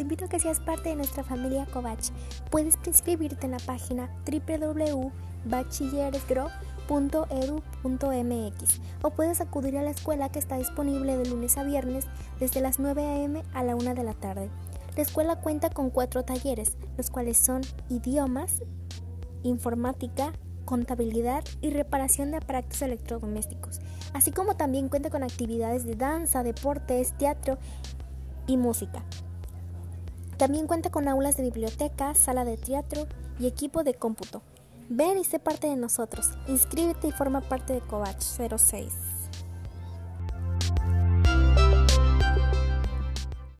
te invito a que seas parte de nuestra familia Covach. Puedes inscribirte en la página www.bachilleresgro.edu.mx o puedes acudir a la escuela que está disponible de lunes a viernes desde las 9 a.m. a la 1 de la tarde. La escuela cuenta con cuatro talleres, los cuales son idiomas, informática, contabilidad y reparación de aparatos electrodomésticos, así como también cuenta con actividades de danza, deportes, teatro y música. También cuenta con aulas de biblioteca, sala de teatro y equipo de cómputo. Ven y sé parte de nosotros. Inscríbete y forma parte de Covach 06.